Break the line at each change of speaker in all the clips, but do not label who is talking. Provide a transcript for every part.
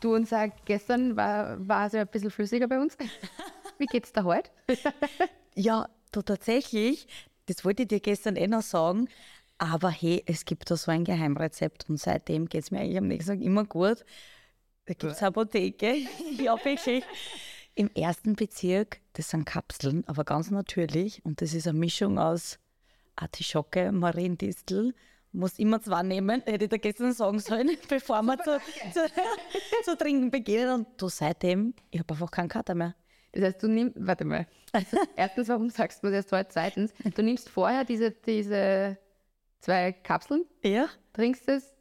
Du und sag, gestern war, war es ja ein bisschen flüssiger bei uns. Wie geht's da heute?
Ja, du tatsächlich, das wollte ich dir gestern eh noch sagen, aber hey, es gibt da so ein Geheimrezept und seitdem geht es mir eigentlich am nächsten Tag immer gut. Da gibt es Apotheke. ja, wirklich. Im ersten Bezirk, das sind Kapseln, aber ganz natürlich. Und das ist eine Mischung aus Artischocke, Mariendistel. Muss immer zwei nehmen, hätte ich da gestern sagen sollen, bevor wir zu, zu, zu, trinken beginnen. Und du seitdem, ich habe einfach keinen Kater mehr.
Das heißt, du nimmst, warte mal. Also, erstens, warum sagst du mir das erst heute? Zweitens, du nimmst vorher diese, diese zwei Kapseln,
Ja,
trinkst es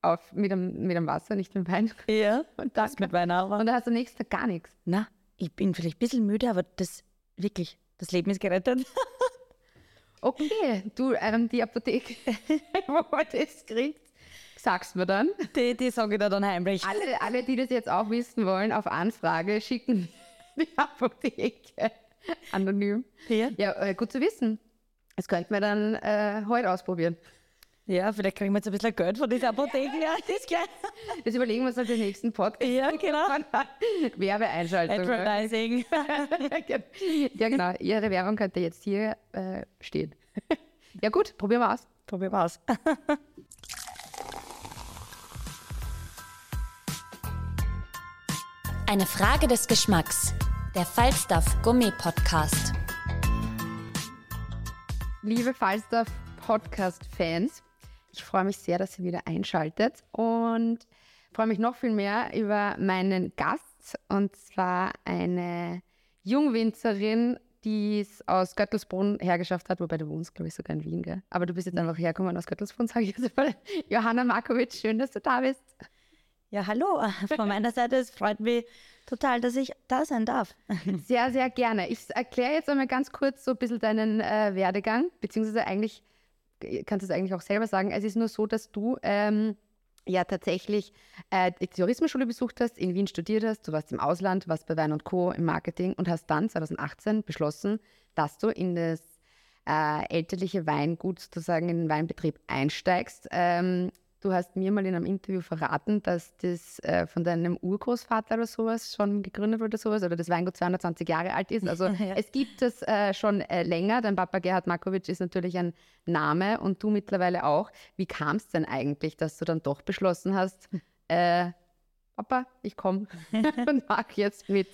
auf, mit, dem, mit dem Wasser, nicht mit dem Wein.
ja.
Und dann,
mit Wein auch.
und dann hast du am nächsten Tag gar nichts.
Na, ich bin vielleicht ein bisschen müde, aber das wirklich, das Leben ist gerettet.
Okay, du, ähm, die Apotheke, wo man das kriegt, sagst mir dann.
Die, die sage ich dir dann heimlich.
Alle, alle, die das jetzt auch wissen wollen, auf Anfrage schicken die Apotheke anonym.
Ja.
Ja, äh, gut zu wissen. Das könnten wir dann äh, heute ausprobieren.
Ja, vielleicht kriegen wir jetzt ein bisschen Geld von dieser Apotheke. Ja, das.
Das überlegen wir uns dann den nächsten Podcast.
Ja, genau.
Werbeeinschaltung.
Advertising.
ja, genau. Ihre Werbung könnte jetzt hier äh, stehen. ja, gut, probieren wir aus.
Probieren wir aus.
Eine Frage des Geschmacks. Der Falstaff Gourmet Podcast.
Liebe Falstaff Podcast-Fans, ich freue mich sehr, dass ihr wieder einschaltet und freue mich noch viel mehr über meinen Gast und zwar eine Jungwinzerin, die es aus Göttelsbrunn hergeschafft hat, wobei du wohnst, glaube ich, sogar in Wien, gell? Aber du bist jetzt einfach hergekommen aus Göttelsbrunn, sage ich jetzt mal. Johanna Markovic, schön, dass du da bist.
Ja, hallo. Von meiner Seite, es freut mich total, dass ich da sein darf.
Sehr, sehr gerne. Ich erkläre jetzt einmal ganz kurz so ein bisschen deinen äh, Werdegang, beziehungsweise eigentlich, kannst du es eigentlich auch selber sagen, es ist nur so, dass du ähm, ja tatsächlich äh, die Tourismusschule besucht hast, in Wien studiert hast, du warst im Ausland, warst bei Wein und Co. im Marketing und hast dann 2018 beschlossen, dass du in das äh, elterliche Weingut sozusagen in den Weinbetrieb einsteigst. Ähm, du hast mir mal in einem Interview verraten, dass das äh, von deinem Urgroßvater oder sowas schon gegründet wurde, sowas, oder das Weingut 220 Jahre alt ist. Also
Ja.
es gibt es äh, schon äh, länger. Dein Papa Gerhard Markovic ist natürlich ein Name und du mittlerweile auch. Wie kam es denn eigentlich, dass du dann doch beschlossen hast, äh, Papa, ich komme und mach jetzt mit?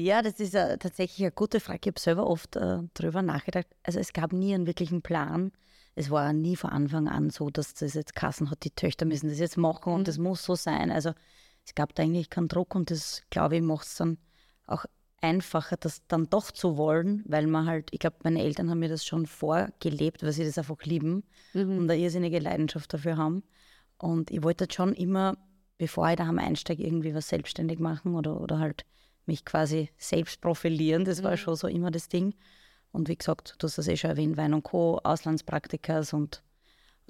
Ja, das ist äh, tatsächlich eine gute Frage. Ich habe selber oft äh, darüber nachgedacht. Also es gab nie einen wirklichen Plan. Es war nie von Anfang an so, dass das jetzt Kassen hat, die Töchter müssen das jetzt machen und das muss so sein. Also es gab da eigentlich keinen Druck und das, glaube ich, macht es dann auch einfacher, das dann doch zu wollen, weil man halt, ich glaube, meine Eltern haben mir das schon vorgelebt, weil sie das einfach lieben und eine irrsinnige Leidenschaft dafür haben. Und ich wollte halt schon immer, bevor ich daheim einsteige, irgendwie was selbstständig machen oder, oder halt mich quasi selbst profilieren. Das war schon so immer das Ding. Und wie gesagt, du hast das eh schon erwähnt, Wein und Co., Auslandspraktikas und,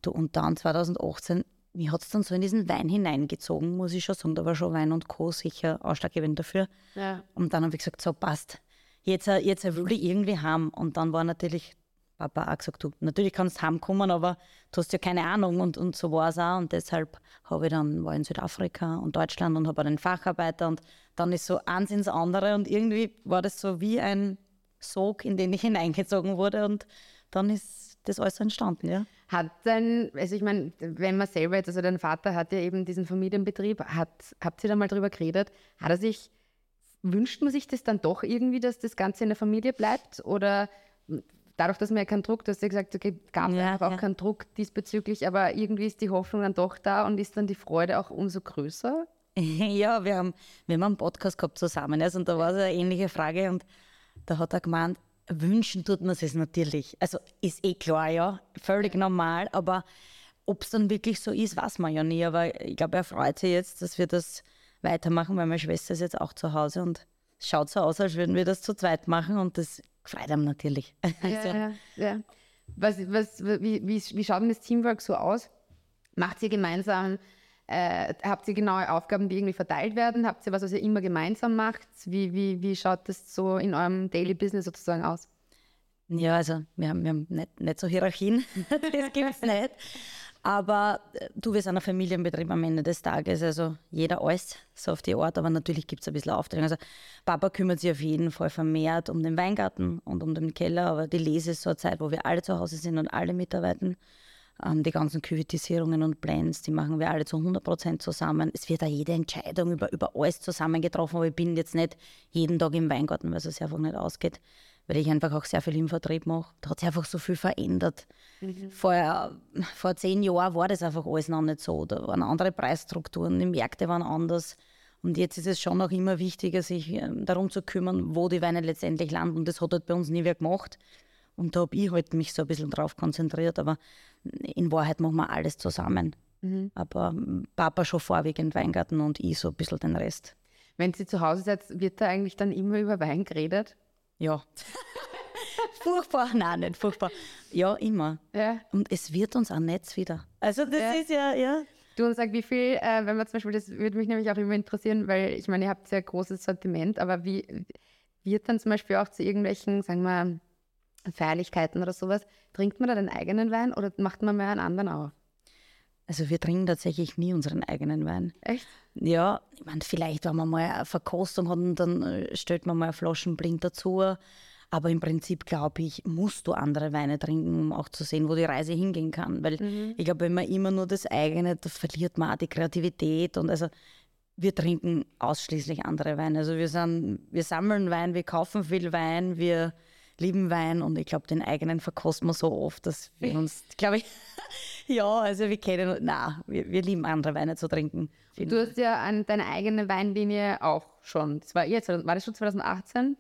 du, und dann 2018, mich hat es dann so in diesen Wein hineingezogen, muss ich schon sagen. Da war schon Wein und Co. sicher ausschlaggebend dafür.
Ja.
Und dann habe ich gesagt, so passt. Jetzt, jetzt will ich irgendwie haben. Und dann war natürlich Papa auch gesagt, du, natürlich kannst du heimkommen, aber du hast ja keine Ahnung. Und, und so war es auch. Und deshalb habe ich dann, war in Südafrika und Deutschland und habe einen Facharbeiter. Und dann ist so eins ins andere. Und irgendwie war das so wie ein Sog, in den ich hineingezogen wurde. Und dann ist das alles entstanden, ja.
Hat dein, also ich meine, wenn man selber jetzt, also dein Vater hat ja eben diesen Familienbetrieb, hat, habt ihr da mal drüber geredet? Hat er sich, wünscht man sich das dann doch irgendwie, dass das Ganze in der Familie bleibt? Oder dadurch, dass man ja keinen Druck, du hast ja gesagt, okay, gab es
Ja,
einfach auch
ja.
keinen Druck diesbezüglich, aber irgendwie ist die Hoffnung dann doch da und ist dann die Freude auch umso größer?
Ja, wir haben, wir haben einen Podcast gehabt zusammen also, und da war so eine ähnliche Frage und da hat er gemeint, Wünschen tut man es natürlich. Also ist eh klar, ja, völlig normal, aber ob es dann wirklich so ist, weiß man ja nie. Aber ich glaube, er freut sich jetzt, dass wir das weitermachen, weil meine Schwester ist jetzt auch zu Hause und es schaut so aus, als würden wir das zu zweit machen und das freut einem natürlich.
Also, ja, ja. Was, was, wie, wie, wie schaut denn das Teamwork so aus? Macht ihr gemeinsam, äh, habt ihr genaue Aufgaben, die irgendwie verteilt werden? Habt ihr was, was ihr immer gemeinsam macht? Wie, wie, wie schaut das so in eurem Daily Business sozusagen aus?
Ja, also wir haben, wir haben nicht, nicht so Hierarchien, das gibt es nicht. Aber äh, du, wir sind ein Familienbetrieb am Ende des Tages, also jeder alles, so auf die Art, aber natürlich gibt es ein bisschen Aufteilung. Also Papa kümmert sich auf jeden Fall vermehrt um den Weingarten und um den Keller, aber die Lese ist so eine Zeit, wo wir alle zu Hause sind und alle mitarbeiten. Ähm, die ganzen Küvetisierungen und Plans, die machen wir alle zu 100% zusammen. Es wird auch jede Entscheidung über, über alles zusammen getroffen, aber ich bin jetzt nicht jeden Tag im Weingarten, weil es einfach nicht ausgeht weil ich einfach auch sehr viel im Vertrieb mache. Da hat sich einfach so viel verändert. Mhm. Vor, vor zehn Jahren war das einfach alles noch nicht so. Da waren andere Preisstrukturen, die Märkte waren anders. Und jetzt ist es schon auch immer wichtiger, sich ähm, darum zu kümmern, wo die Weine letztendlich landen. Und das hat halt bei uns nie wer gemacht. Und da habe ich halt mich so ein bisschen drauf konzentriert. Aber in Wahrheit machen wir alles zusammen. Mhm. Aber ähm, Papa schon vorwiegend Weingarten und ich so ein bisschen den Rest.
Wenn Sie zu Hause seid, wird da eigentlich dann immer über Wein geredet?
Ja. furchtbar, nein, nicht furchtbar. Ja, immer. Ja. Und es wird uns auch Netz wieder. Also das ja. ist ja, ja.
Du und sag, wie viel, äh, wenn man zum Beispiel, das würde mich nämlich auch immer interessieren, weil ich meine, ihr habt sehr großes Sortiment, aber wie wird dann zum Beispiel auch zu irgendwelchen, sagen wir, Feierlichkeiten oder sowas, trinkt man da den eigenen Wein oder macht man mehr einen anderen auf?
Also wir trinken tatsächlich nie unseren eigenen Wein.
Echt?
Ja, ich meine, vielleicht, wenn man mal eine Verkostung hat, dann äh, stellt man mal Flaschen blind dazu. Aber im Prinzip, glaube ich, musst du andere Weine trinken, um auch zu sehen, wo die Reise hingehen kann. Weil mhm. ich glaube, wenn man immer nur das eigene, da verliert man auch die Kreativität. Und also wir trinken ausschließlich andere Weine. Also wir, sind, wir sammeln Wein, wir kaufen viel Wein, wir lieben Wein und ich glaube, den eigenen verkosten wir so oft, dass wir uns, glaube ich, ja, also wir kennen, na, wir, wir lieben andere Weine zu trinken.
Du hast ja an deine eigene Weinlinie auch schon. Das war jetzt, war das schon 2018?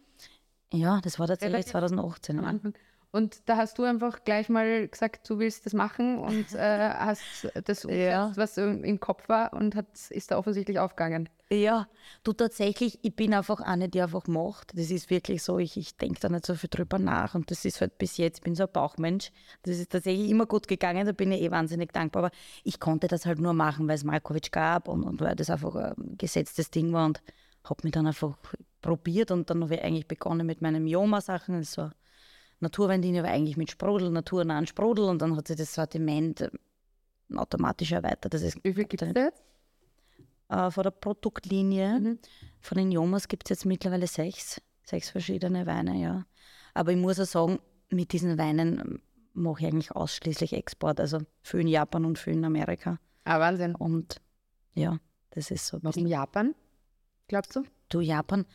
Ja, das war tatsächlich 2018. Am Anfang.
Und da hast du einfach gleich mal gesagt, du willst das machen und äh, hast das ja. was im Kopf war und hat, ist da offensichtlich aufgegangen.
Ja, du tatsächlich, ich bin einfach eine, die einfach macht. Das ist wirklich so, ich, ich denke da nicht so viel drüber nach und das ist halt bis jetzt, ich bin so ein Bauchmensch. Das ist tatsächlich immer gut gegangen, da bin ich eh wahnsinnig dankbar. Aber ich konnte das halt nur machen, weil es Malkovic gab und, und weil das einfach ein gesetztes Ding war und habe mich dann einfach probiert und dann habe ich eigentlich begonnen mit meinen Joma-Sachen. Das Naturweinlinie war eigentlich mit Sprudel, naturnahen Sprudel und dann hat sich das Sortiment äh, automatisch erweitert. Das ist
Wie viel gibt es jetzt?
Äh, von der Produktlinie, mhm. von den Jomas gibt es jetzt mittlerweile sechs, sechs verschiedene Weine, ja. Aber ich muss auch sagen, mit diesen Weinen ähm, mache ich eigentlich ausschließlich Export, also für in Japan und für in Amerika.
Ah, Wahnsinn.
Und ja, das ist so.
Warum Japan, glaubst du?
Du, Japan,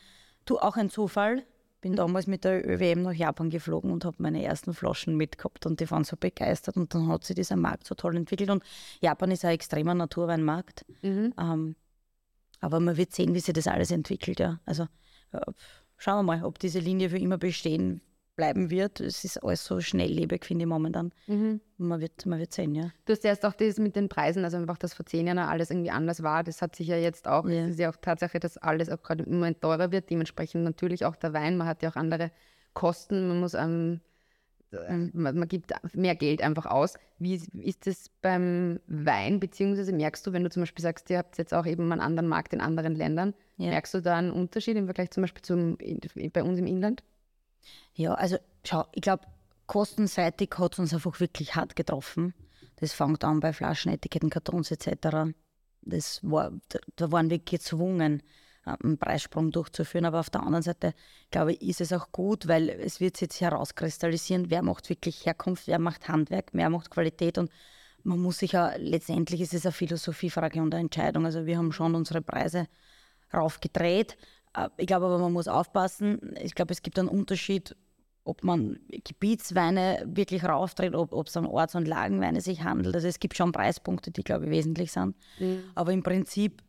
du auch ein Zufall bin damals mit der ÖWM nach Japan geflogen und habe meine ersten Flaschen mitgehabt und die waren so begeistert und dann hat sich dieser Markt so toll entwickelt und Japan ist ein extremer Naturweinmarkt. Mhm. Ähm, aber man wird sehen, wie sich das alles entwickelt. Ja. Also äh, schauen wir mal, ob diese Linie für immer bestehen bleiben wird. Es ist alles so schnelllebig, finde ich momentan. Mhm. Man, wird, man wird sehen, ja.
Du hast erst auch das mit den Preisen, also einfach, dass vor zehn Jahren alles irgendwie anders war. Das hat sich ja jetzt auch, ja. es ist ja auch Tatsache, dass alles auch gerade im Moment teurer wird. Dementsprechend natürlich auch der Wein. Man hat ja auch andere Kosten. Man muss ähm, man, man, gibt mehr Geld einfach aus. Wie ist das beim Wein? Beziehungsweise merkst du, wenn du zum Beispiel sagst, ihr habt jetzt auch eben einen anderen Markt in anderen Ländern, ja. merkst du da einen Unterschied im Vergleich zum Beispiel zum, bei uns im Inland?
Ja, also schau, ich glaube, kostenseitig hat es uns einfach wirklich hart getroffen. Das fängt an bei Flaschenetiketten, Kartons etc. Das war, da waren wir gezwungen, einen Preissprung durchzuführen. Aber auf der anderen Seite, glaube ich, ist es auch gut, weil es wird sich jetzt herauskristallisieren, wer macht wirklich Herkunft, wer macht Handwerk, wer macht Qualität und man muss sich ja, letztendlich ist es eine Philosophiefrage und eine Entscheidung. Also wir haben schon unsere Preise raufgedreht, äh, ich glaube aber, man muss aufpassen. Ich glaube, es gibt einen Unterschied, ob man Gebietsweine wirklich rauftritt, ob es um Orts- und Lagenweine sich handelt. Also es gibt schon Preispunkte, die, glaube ich, wesentlich sind. Mhm. Aber im Prinzip,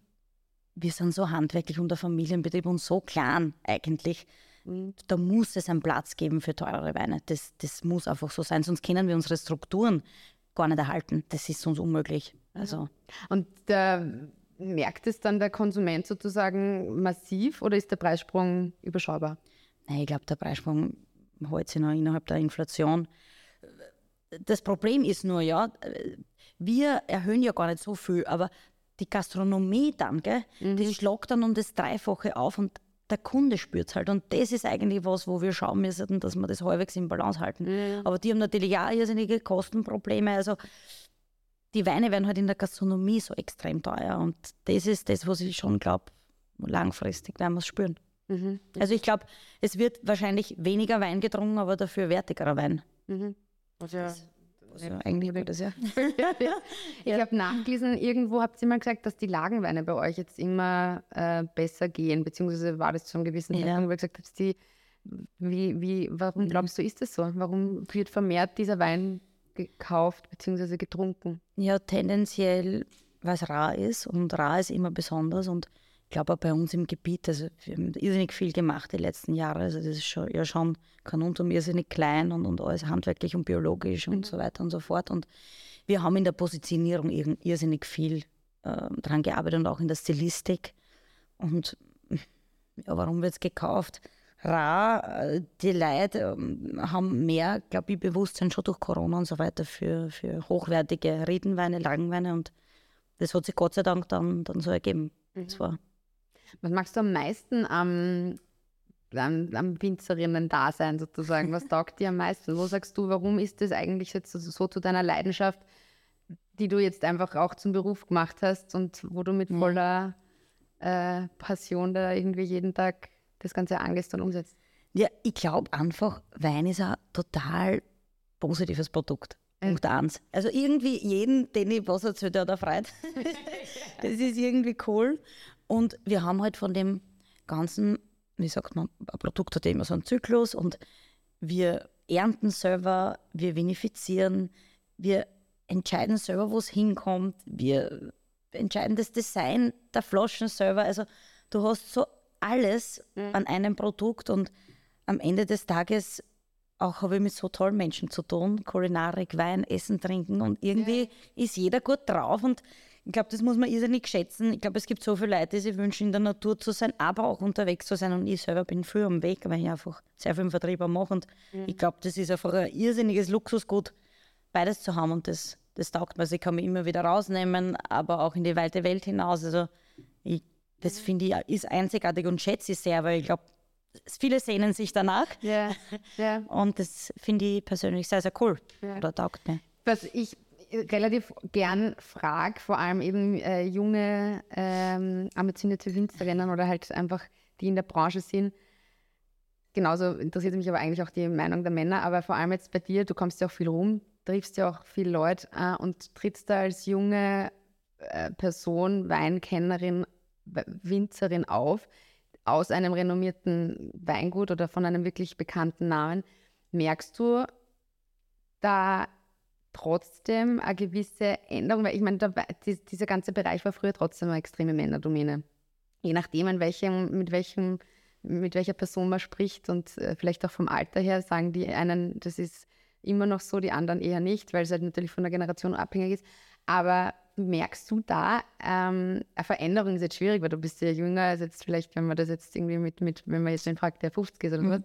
wir sind so handwerklich unter Familienbetrieb und so klein eigentlich. Mhm. Da muss es einen Platz geben für teurere Weine. Das, das muss einfach so sein, sonst können wir unsere Strukturen gar nicht erhalten. Das ist uns unmöglich. Also.
Und der, merkt es dann der Konsument sozusagen massiv oder ist der Preissprung überschaubar?
Nein, ich glaube, der Preissprung hält sich noch innerhalb der Inflation. Das Problem ist nur, ja, wir erhöhen ja gar nicht so viel, aber die Gastronomie dann, gell, mhm. die schlagt dann um das Dreifache auf und der Kunde spürt es halt. Und das ist eigentlich was, wo wir schauen müssen, dass wir das halbwegs in Balance halten. Mhm. Aber die haben natürlich auch irrsinnige Kostenprobleme. Also die Weine werden halt in der Gastronomie so extrem teuer. Und das ist das, was ich schon glaube, langfristig werden wir es spüren. Mhm. Also ich glaube, es wird wahrscheinlich weniger Wein getrunken, aber dafür wertigerer Wein. Mhm.
Also, also eigentlich gut ist, ja. ich habe nachgelesen, irgendwo habt ihr mal gesagt, dass die Lagenweine bei euch jetzt immer äh, besser gehen, beziehungsweise war das zu einem gewissen ja. Zeitpunkt, wo ihr gesagt habt, die, wie, wie, warum mhm. glaubst du, ist das so? Warum wird vermehrt dieser Wein gekauft bzw. getrunken?
Ja, tendenziell, weil es rar ist und rar ist immer besonders und ich glaube auch bei uns im Gebiet, also wir haben irrsinnig viel gemacht die letzten Jahre, also das ist schon, ja schon Kanuntum irrsinnig klein und, und alles handwerklich und biologisch und mhm. so weiter und so fort und wir haben in der Positionierung irrsinnig viel äh, dran gearbeitet und auch in der Stilistik und ja, warum wird es gekauft? rar. Die Leute ähm, haben mehr, glaube ich, Bewusstsein schon durch Corona und so weiter für, für hochwertige Riedenweine, Langweine und das hat sich Gott sei Dank dann, dann so ergeben. Mhm. war
Was magst du am meisten am, am, am Winzerinnen-Dasein sozusagen? Was taugt dir am meisten? Wo sagst du, warum ist das eigentlich jetzt so, zu deiner Leidenschaft, die du jetzt einfach auch zum Beruf gemacht hast und wo du mit mhm. voller äh, Passion da irgendwie jeden Tag das Ganze angehst und umsetzt?
Ja, ich glaube einfach, Wein ist ein total positives Produkt. Punkt eins. Also irgendwie jeden, den ich was erzählt, der hat freut. das ist irgendwie cool. Und wir haben halt von dem ganzen, wie sagt man, ein Produkt hat immer so einen Zyklus und wir ernten selber, wir vinifizieren, wir entscheiden selber, wo es hinkommt, wir entscheiden das Design der Flaschen selber. Also du hast so alles mhm. an einem Produkt und am Ende des Tages auch habe ich mit so tollen Menschen zu tun, Kulinarik, Wein, Essen, Trinken und irgendwie ja. ist jeder gut drauf und ich glaube, das muss man irrsinnig schätzen. Ich glaube, es gibt so viele Leute, die sich wünschen, in der Natur zu sein, aber auch unterwegs zu sein und ich selber bin früh am Weg, weil ich einfach sehr viel im Vertrieb mache und mhm. ich glaube, das ist einfach ein irrsinniges Luxusgut, beides zu haben und das, das taugt mir. Also ich kann mich immer wieder rausnehmen, aber auch in die weite Welt hinaus. Also ich das finde ich ist einzigartig und schätze ich sehr, weil ich glaube, viele sehnen sich danach.
Ja. ja.
Und das finde ich persönlich sehr, sehr cool. Ja. Oder taugt mir.
Was ich relativ gern frage, vor allem eben äh, junge, ähm, ambitionierte Winzerinnen oder halt einfach die in der Branche sind. Genauso interessiert mich aber eigentlich auch die Meinung der Männer, aber vor allem jetzt bei dir, du kommst ja auch viel rum, triffst ja auch viele Leute äh, und trittst da als junge äh, Person, Weinkennerin Winzerin auf, aus einem renommierten Weingut oder von einem wirklich bekannten Namen, merkst du da trotzdem eine gewisse Änderung? Weil ich meine, da, dieser ganze Bereich war früher trotzdem eine extreme Männerdomäne. Je nachdem, in welchem, mit, welchem, mit welcher Person man spricht und äh, vielleicht auch vom Alter her, sagen die einen, das ist immer noch so, die anderen eher nicht, weil es halt natürlich von der Generation abhängig ist. Aber merkst du da ähm, eine Veränderung ist jetzt schwierig, weil du bist ja jünger als jetzt vielleicht, wenn man das jetzt irgendwie mit, mit wenn man jetzt den fragt, der 50 ist oder mhm. was.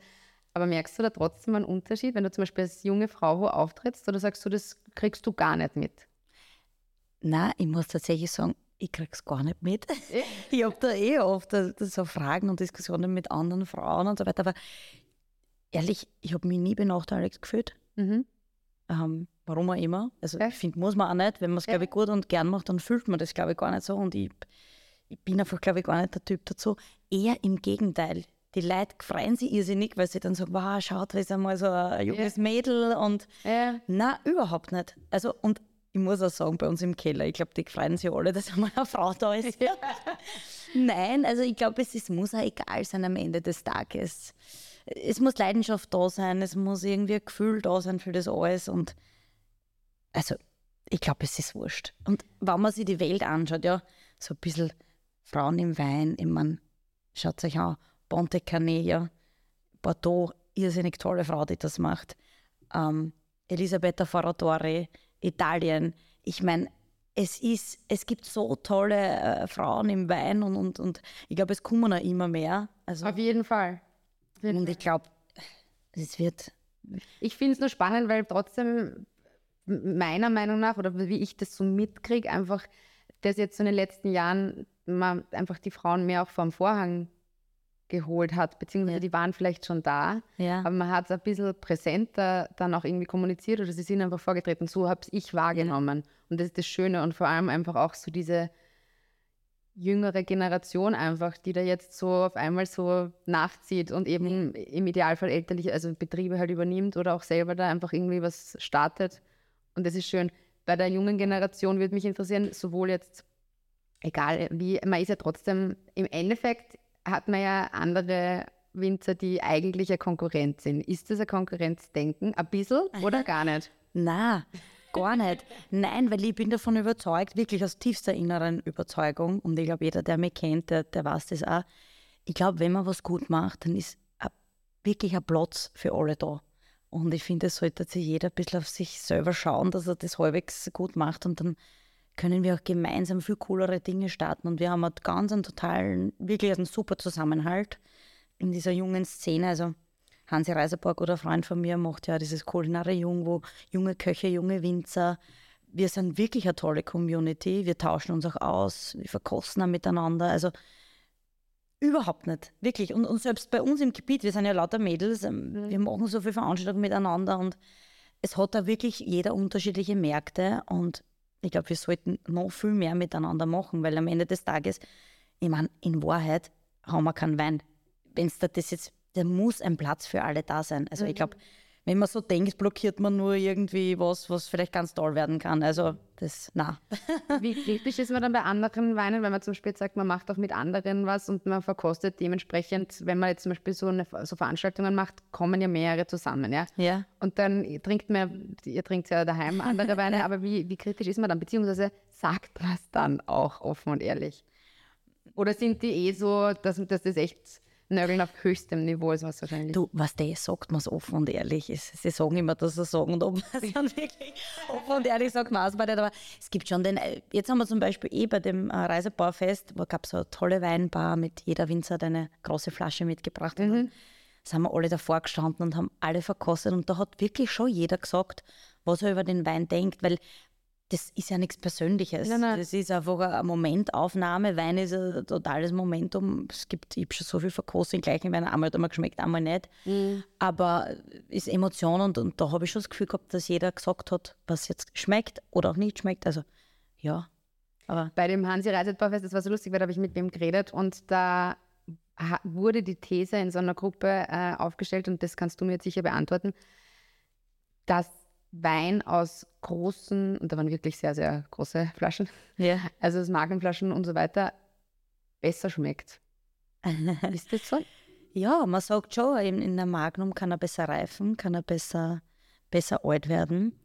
Aber merkst du da trotzdem einen Unterschied, wenn du zum Beispiel als junge Frau wo auftrittst oder sagst du, das kriegst du gar nicht mit?
Na, ich muss tatsächlich sagen, ich krieg's gar nicht mit. ich habe da eh oft äh, so Fragen und Diskussionen mit anderen Frauen und so weiter, aber ehrlich, ich habe mich nie benachteiligt gefühlt. Mhm. Ähm, warum auch immer. Also ja. ich finde, muss man auch nicht. Wenn man es, glaube ich, gut und gern macht, dann fühlt man das, glaube ich, gar nicht so. Und ich, ich bin einfach, glaube ich, gar nicht der Typ dazu. Eher im Gegenteil. Die Leute freuen sich irrsinnig, weil sie dann sagen, wow, schaut, da ist einmal so ein junges ja. Mädel und ja. nein, überhaupt nicht. Also und ich muss auch sagen, bei uns im Keller, ich glaube, die freuen sich alle, dass einmal eine Frau da ist. Ja. Nein, also ich glaube, es ist, muss auch egal sein am Ende des Tages. Es muss Leidenschaft da sein, es muss irgendwie ein Gefühl da sein für das alles und also ich glaube, es ist wurscht. Und wenn man sich die Welt anschaut, ja, so ein bisschen Frauen im Wein, ich meine, schaut euch an, Ponte Canet, ja, Bordeaux, irrsinnig tolle Frau, die das macht. Ähm, Elisabetta Ferratori, Italien. Ich meine, es ist, es gibt so tolle äh, Frauen im Wein und, und, und ich glaube, es kommen auch immer mehr. Also,
Auf jeden Fall.
Und ich glaube, es wird.
Ich finde es nur spannend, weil trotzdem meiner Meinung nach oder wie ich das so mitkriege, einfach, dass jetzt so in den letzten Jahren man einfach die Frauen mehr auch vom Vorhang geholt hat, beziehungsweise
Ja.
die waren vielleicht schon da,
Ja.
aber man hat es ein bisschen präsenter dann auch irgendwie kommuniziert oder sie sind einfach vorgetreten. So habe ich wahrgenommen. Und das ist das Schöne und vor allem einfach auch so diese jüngere Generation einfach, die da jetzt so auf einmal so nachzieht und eben im Idealfall elterliche, also Betriebe halt übernimmt oder auch selber da einfach irgendwie was startet. Und das ist schön. Bei der jungen Generation würde mich interessieren, sowohl jetzt, egal wie, man ist ja trotzdem, im Endeffekt hat man ja andere Winzer, die eigentlich eine Konkurrenz sind. Ist das ein Konkurrenzdenken? Ein bisschen oder gar nicht?
Na, gar nicht. Nein, weil ich bin davon überzeugt, wirklich aus tiefster inneren Überzeugung, und ich glaube, jeder, der mich kennt, der, der weiß das auch. Ich glaube, wenn man was gut macht, dann ist wirklich ein Platz für alle da. Und ich finde, es sollte sich jeder ein bisschen auf sich selber schauen, dass er das halbwegs gut macht und dann können wir auch gemeinsam viel coolere Dinge starten. Und wir haben einen ganz einen totalen, wirklich einen super Zusammenhalt in dieser jungen Szene. Also Hansi Reiserborg oder ein Freund von mir macht ja dieses Kulinare Jung, wo junge Köche, junge Winzer. Wir sind wirklich eine tolle Community. Wir tauschen uns auch aus, wir verkosten auch miteinander. Also überhaupt nicht, wirklich. Und, und selbst bei uns im Gebiet, wir sind ja lauter Mädels, ähm, wir machen so viele Veranstaltungen miteinander und es hat da wirklich jeder unterschiedliche Märkte und ich glaube, wir sollten noch viel mehr miteinander machen, weil am Ende des Tages, ich meine, in Wahrheit haben wir keinen Wein. Wenn es da das jetzt, da muss ein Platz für alle da sein. Also ich glaube, wenn man so denkt, blockiert man nur irgendwie was, was vielleicht ganz toll werden kann. Also das, na.
Wie kritisch ist man dann bei anderen Weinen, wenn man zum Beispiel sagt, man macht auch mit anderen was und man verkostet dementsprechend, wenn man jetzt zum Beispiel so, eine, so Veranstaltungen macht, kommen ja mehrere zusammen, ja?
Ja.
Und dann trinkt man, ihr trinkt ja daheim andere Weine, aber wie, wie kritisch ist man dann? Beziehungsweise sagt man es dann auch offen und ehrlich? Oder sind die eh so, dass, dass das echt Nörgeln auf höchstem Niveau ist, was wahrscheinlich?
Du, was der sagt man es offen und ehrlich. Es, sie sagen immer, dass sie sagen, und ob man es dann wirklich offen und ehrlich sagt, man nicht. Aber es gibt schon den, äh, jetzt haben wir zum Beispiel eh bei dem äh, Reisebauerfest, wo gab es so eine tolle Weinbar mit jeder Winzer hat eine große Flasche mitgebracht. Und dann sind wir alle davor gestanden und haben alle verkostet. Und da hat wirklich schon jeder gesagt, was er über den Wein denkt, weil das ist ja nichts Persönliches.
Nein, nein.
Das ist einfach eine Momentaufnahme. Wein ist ein totales Momentum. Es gibt, ich habe schon so viel verkostet, gleichen Wein. Einmal hat er mir geschmeckt, einmal nicht. Aber ist Emotion und, und da habe ich schon das Gefühl gehabt, dass jeder gesagt hat, was jetzt schmeckt oder auch nicht schmeckt. Also ja, aber
Bei dem Hansi Reisetbaufest, das war so lustig, weil da habe ich mit wem geredet und da wurde die These in so einer Gruppe äh, aufgestellt und das kannst du mir jetzt sicher beantworten, dass Wein aus großen, und da waren wirklich sehr, sehr große Flaschen,
ja.
also aus Magenflaschen und so weiter, besser schmeckt. Ist das so?
Ja, man sagt schon, in, in der Magnum kann er besser reifen, kann er besser, besser alt werden.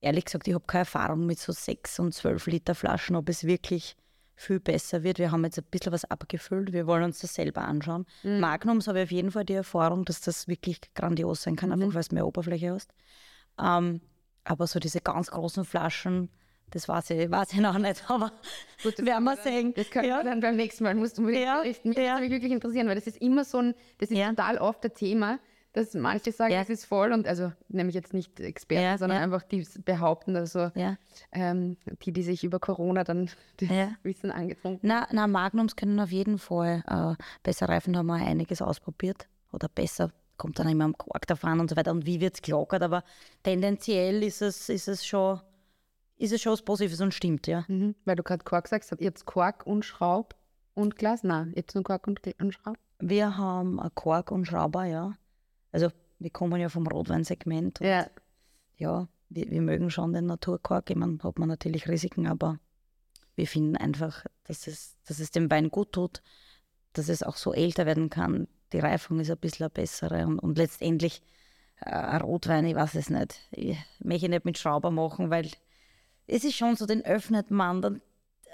Ehrlich gesagt, ich habe keine Erfahrung mit so 6 und 12 Liter Flaschen, ob es wirklich viel besser wird. Wir haben jetzt ein bisschen was abgefüllt, wir wollen uns das selber anschauen. Magnums habe ich auf jeden Fall die Erfahrung, dass das wirklich grandios sein kann, einfach weil es mehr Oberfläche hast. Ähm, aber so diese ganz großen Flaschen, das weiß ich, weiß ich noch nicht, aber werden wir sehen.
Das können
Ja.
wir dann beim nächsten Mal, musst du mir
Ja.
Mich
ja.
würde mich wirklich interessieren, weil das ist immer so ein, das ist
Ja.
total oft ein Thema, dass manche sagen,
Ja.
es ist voll und also nämlich jetzt nicht Experten,
Ja,
sondern
ja.
einfach die behaupten, also ähm, die, die sich über Corona dann das
Ja.
Wissen angetrunken
Na, na, Magnums können auf jeden Fall äh, besser reifen, da haben wir einiges ausprobiert. Oder besser, kommt dann immer am Kork davon und so weiter. Und wie wird es gelockert, aber tendenziell ist es, ist es schon, ist es schon was Positives und stimmt, ja.
Mhm. Weil du gerade Kork sagst, habt ihr jetzt Kork und Schraub und Glas? Nein, jetzt nur Kork und, und Schraub.
Wir haben einen Kork und Schrauber, ja. Also wir kommen ja vom Rotweinsegment. und
Ja.
ja, wir, wir mögen schon den Naturkork. Ich meine, hat man natürlich Risiken, aber wir finden einfach, dass es, dass es dem Wein gut tut, dass es auch so älter werden kann. Die Reifung ist ein bisschen eine bessere und, und letztendlich äh, ein Rotwein, ich weiß es nicht. Ich möchte nicht mit Schrauber machen, weil es ist schon so, den öffnet man, dann,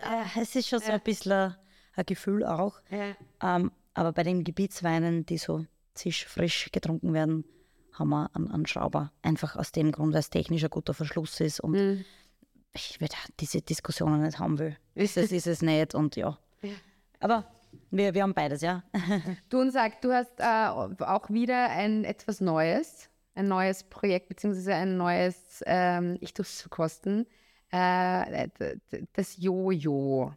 äh, es ist schon so ein bisschen ein, ein Gefühl auch.
Ja.
Ähm, aber bei den Gebietsweinen, die so zisch frisch getrunken werden, haben wir einen, einen Schrauber. Einfach aus dem Grund, weil es technisch ein guter Verschluss ist und
Mhm.
ich will diese Diskussionen nicht haben will. Es, ist es nicht und ja. Aber wir, wir haben beides, ja.
Du und sag, du hast äh, auch wieder ein etwas Neues, ein neues Projekt, beziehungsweise ein neues, ähm, ich tue es verkosten, äh, d- d- das Jojo.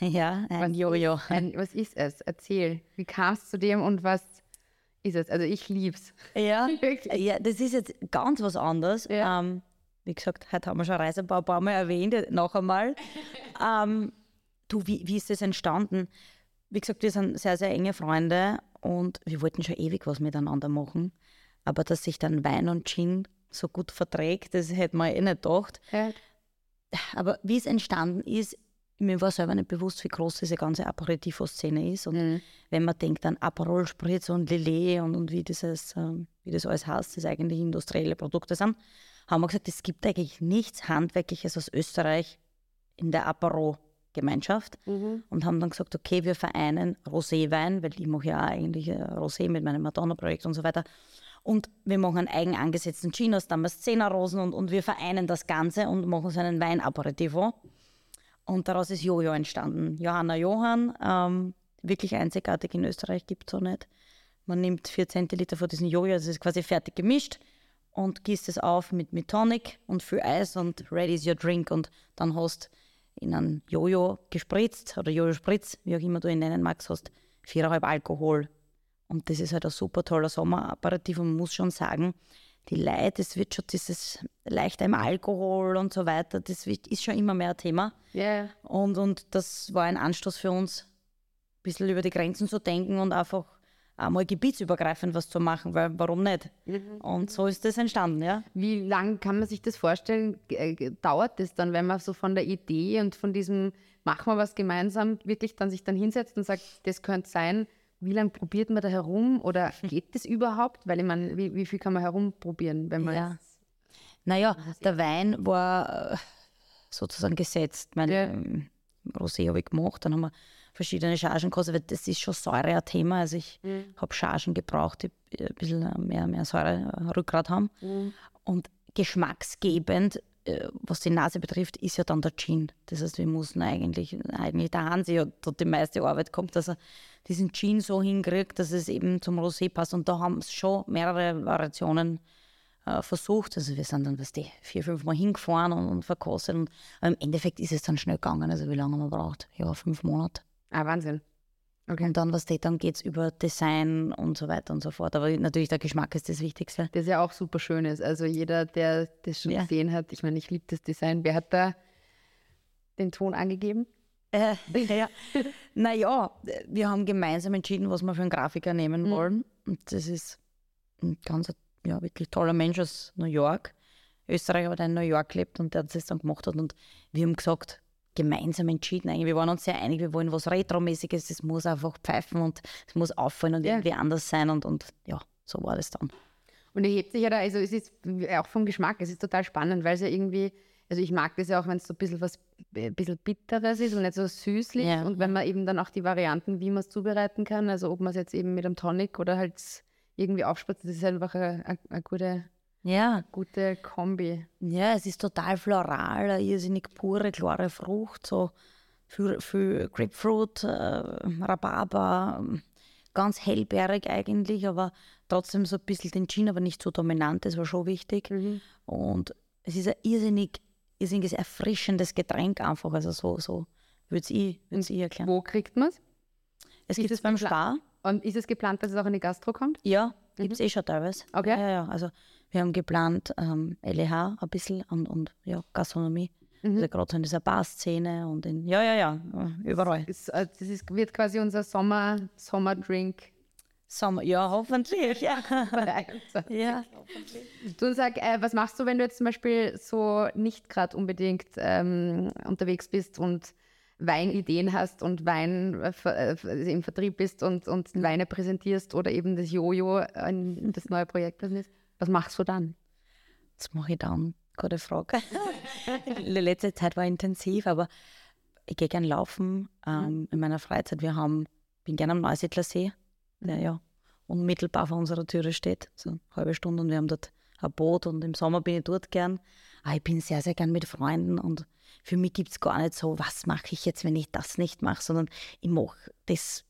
ja, ein Jojo.
Ein, was ist es? Erzähl. Wie kam es zu dem und was ist es? Also ich lieb's.
Ja, ja, das ist jetzt ganz was anderes.
Ja.
Ähm, wie gesagt, heute haben wir schon Reisebau ein paar Mal erwähnt, noch einmal. ähm, du, wie, wie ist das entstanden? Wie gesagt, wir sind sehr, sehr enge Freunde und wir wollten schon ewig was miteinander machen. Aber dass sich dann Wein und Gin so gut verträgt, das hätte man eh nicht gedacht.
Ja.
Aber wie es entstanden ist, mir war selber nicht bewusst, wie groß diese ganze Aperitivo-Szene ist. Und
Mhm.
wenn man denkt an Aperol Spritz und Lillet und, und wie, dieses, ähm, wie das alles heißt, das eigentlich industrielle Produkte sind, haben wir gesagt, es gibt eigentlich nichts Handwerkliches aus Österreich in der Apero-Gemeinschaft.
Mhm.
Und haben dann gesagt, okay, wir vereinen Roséwein, weil ich mache ja eigentlich äh, Rosé mit meinem Madonna-Projekt und so weiter. Und wir machen einen eigen angesetzten Gin aus Damaszener-Rosen und, und wir vereinen das Ganze und machen so einen Wein-Aperitivo. Und daraus ist Jojo entstanden. Johanna Johann, ähm, wirklich einzigartig in Österreich, gibt es so nicht. Man nimmt 4 Zentiliter von diesem Jojo, das ist quasi fertig gemischt und gießt es auf mit, mit Tonic und viel Eis und ready is your drink. Und dann hast in einen Jojo gespritzt oder Jojo-Spritz, wie auch immer du ihn nennen magst, hast 4,5 Alkohol. Und das ist halt ein super toller Sommeraperitif und man muss schon sagen, die Leute, es wird schon dieses leichter im Alkohol und so weiter, das ist schon immer mehr ein Thema.
Ja.
Und, und das war ein Anstoß für uns, ein bisschen über die Grenzen zu denken und einfach einmal gebietsübergreifend was zu machen, weil warum nicht? Und so ist das entstanden, ja.
Wie lang kann man sich das vorstellen? Äh, Dauert das dann, wenn man so von der Idee und von diesem machen wir was gemeinsam wirklich dann sich dann hinsetzt und sagt, das könnte sein? Wie lange probiert man da herum oder geht das überhaupt? Weil ich meine, wie, wie viel kann man herumprobieren, wenn man
Ja. Naja, der Wein war äh, sozusagen gesetzt. Mein
Ja.
ähm, Rosé habe ich gemacht, dann haben wir verschiedene Chargen weil das ist schon Säure ein Thema. Also ich habe Chargen gebraucht, die ein bisschen mehr, mehr Säure äh, Rückgrat haben. Und geschmacksgebend, äh, was die Nase betrifft, ist ja dann der Gin. Das heißt, wir mussten eigentlich, eigentlich der Hansi hat dort die meiste Arbeit gehabt, dass er diesen Gin so hinkriegt, dass es eben zum Rosé passt. Und da haben es schon mehrere Variationen äh, versucht. Also wir sind dann, was die vier, fünf Mal hingefahren und, und verkostet. Und aber im Endeffekt ist es dann schnell gegangen. Also wie lange wir braucht? Ja, fünf Monate.
Ah, Wahnsinn. Okay.
Und dann, was die, dann geht es über Design und so weiter und so fort. Aber natürlich der Geschmack ist das Wichtigste.
Das ja auch super schön ist. Also jeder, der das schon
Ja.
gesehen hat, ich meine, ich liebe das Design. Wer hat da den Ton angegeben?
Äh, ja. naja, wir haben gemeinsam entschieden, was wir für einen Grafiker nehmen
Mhm.
wollen. Und das ist ein ganz ja, wirklich toller Mensch aus New York. Österreicher, aber der in New York lebt und der das dann gemacht hat. Und wir haben gesagt, gemeinsam entschieden eigentlich. Wir waren uns sehr einig, wir wollen was Retromäßiges, es muss einfach pfeifen und es muss auffallen und
Ja.
irgendwie anders sein. Und, und ja, so war das dann.
Und er hebt sich ja da, also es ist auch vom Geschmack, es ist total spannend, weil es ja irgendwie, also ich mag das ja auch, wenn es so ein bisschen was, ein bisschen Bitteres ist und nicht so süßlich.
Ja.
Und wenn man eben dann auch die Varianten, wie man es zubereiten kann, also ob man es jetzt eben mit einem Tonic oder halt irgendwie aufspritzt, das ist einfach eine, eine, eine gute,
Ja,
gute Kombi.
Ja, es ist total floral, eine irrsinnig pure, klare Frucht, so viel, viel Grapefruit, äh, Rhabarber, ähm, ganz hellbärig eigentlich, aber trotzdem so ein bisschen den Gin, aber nicht so dominant, das war schon wichtig. Und es ist ein irrsinnig, irrsinniges erfrischendes Getränk einfach, also so, so würde ich, würd's ich erklären.
Wo kriegt man es?
Es gibt
es
es beim Spar,
Und ist es geplant, dass es auch in die Gastro kommt?
ja, gibt es eh schon teilweise.
Okay.
Ja, ja, also wir haben geplant ähm, LEH ein bisschen und, und ja, Gastronomie. Also gerade so in dieser Bar-Szene und in, ja, ja, ja, überall.
Das, äh, das ist, wird quasi unser Sommer, Sommerdrink.
Sommer, ja, hoffentlich, ja. ja.
Du sag, äh, was machst du, wenn du jetzt zum Beispiel so nicht gerade unbedingt ähm, unterwegs bist und Weinideen hast und Wein äh, äh, im Vertrieb bist und, und Weine präsentierst oder eben das Jojo, äh, das neue Projekt das ist? Was machst du dann?
Was mache ich dann? Gute Frage. Die letzte Zeit war intensiv, aber ich gehe gern laufen ähm, in meiner Freizeit. Wir haben, bin gerne am Neusiedler See, der ja unmittelbar vor unserer Türe steht. So eine halbe Stunde und wir haben dort ein Boot und im Sommer bin ich dort gern. Aber ich bin sehr, sehr gern mit Freunden und für mich gibt es gar nicht so, was mache ich jetzt, wenn ich das nicht mache, sondern ich mache das,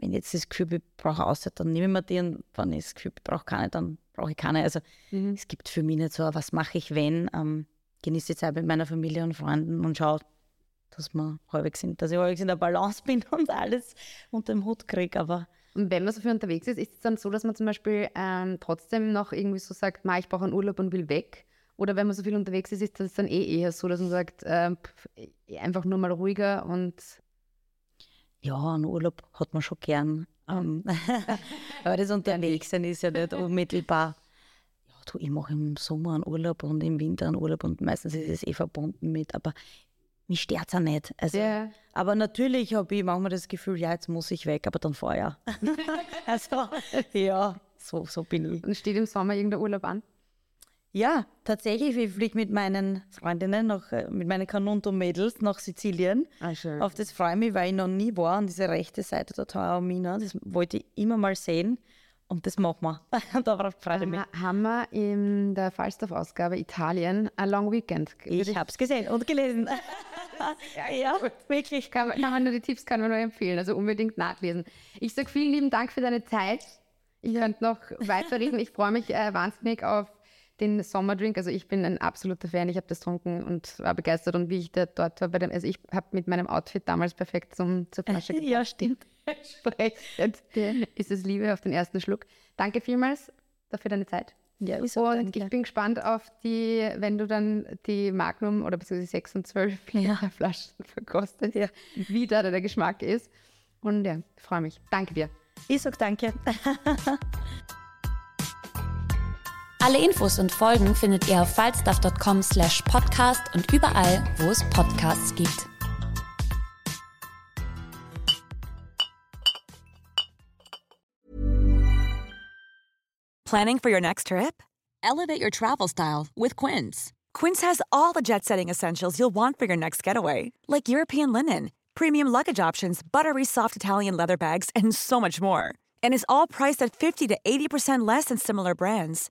wenn ich jetzt das Gefühl ich brauche Auszeit, dann nehme ich mir die und wenn ich das Gefühl brauche keine, dann brauche ich keine. Also mhm. es gibt für mich nicht so, was mache ich, wenn, ähm, genieße die Zeit mit meiner Familie und Freunden und schaue, dass wir halbwegs sind, dass ich halbwegs in der Balance bin und alles unter dem Hut kriege, aber
und wenn man so viel unterwegs ist, ist es dann so, dass man zum Beispiel ähm, trotzdem noch irgendwie so sagt, ich brauche einen Urlaub und will weg? Oder wenn man so viel unterwegs ist, ist das dann eh eher so, dass man sagt, äh, einfach nur mal ruhiger und.
Ja, einen Urlaub hat man schon gern. Ähm, aber das Unterwegssein ist ja nicht unmittelbar. Ja, du, ich mache im Sommer einen Urlaub und im Winter einen Urlaub und meistens ist es eh verbunden mit, aber mich stört es auch nicht. Also, yeah. Aber natürlich habe ich manchmal das Gefühl, ja, jetzt muss ich weg, aber dann vorher. also, ja, so, so bin ich.
Und steht im Sommer irgendein Urlaub an?
Ja, tatsächlich. Ich fliege mit meinen Freundinnen, noch, äh, mit meinen Kanunto-Mädels nach Sizilien. Ah, schön. Auf das freue ich mich, weil ich noch nie war an dieser rechten Seite der Taormina. Das wollte ich immer mal sehen. Und das machen wir. Darauf freue ich mich.
Haben wir in der Falstaff-Ausgabe Italien ein Long Weekend?
Ich habe es gesehen und gelesen.
ja, ja wirklich. Kann, kann man nur die Tipps kann man nur empfehlen. Also unbedingt nachlesen. Ich sage vielen lieben Dank für deine Zeit. Ich könnte noch weiterreden. Ich freue mich äh, wahnsinnig auf den Sommerdrink. Also ich bin ein absoluter Fan. Ich habe das getrunken und war begeistert. Und wie ich da dort war, bei dem, also ich habe mit meinem Outfit damals perfekt zum, zur Flasche
ja, stimmt.
Sprechend ist es Liebe auf den ersten Schluck. Danke vielmals dafür deine Zeit. Ja, und danke. ich bin gespannt auf die, wenn du dann die Magnum oder beziehungsweise 6 und 12 ja. Flaschen verkostest, ja. wie da der Geschmack ist. Und ja, freue mich. Danke dir.
Ich sag danke.
Alle Infos und Folgen findet ihr auf falstaff.com slash podcast und überall, wo es Podcasts gibt.
Planning for your next trip? Elevate your travel style with Quince. Quince has all the jet-setting essentials you'll want for your next getaway, like European linen, premium luggage options, buttery soft Italian leather bags, and so much more. And is all priced at 50 to 80% less than similar brands.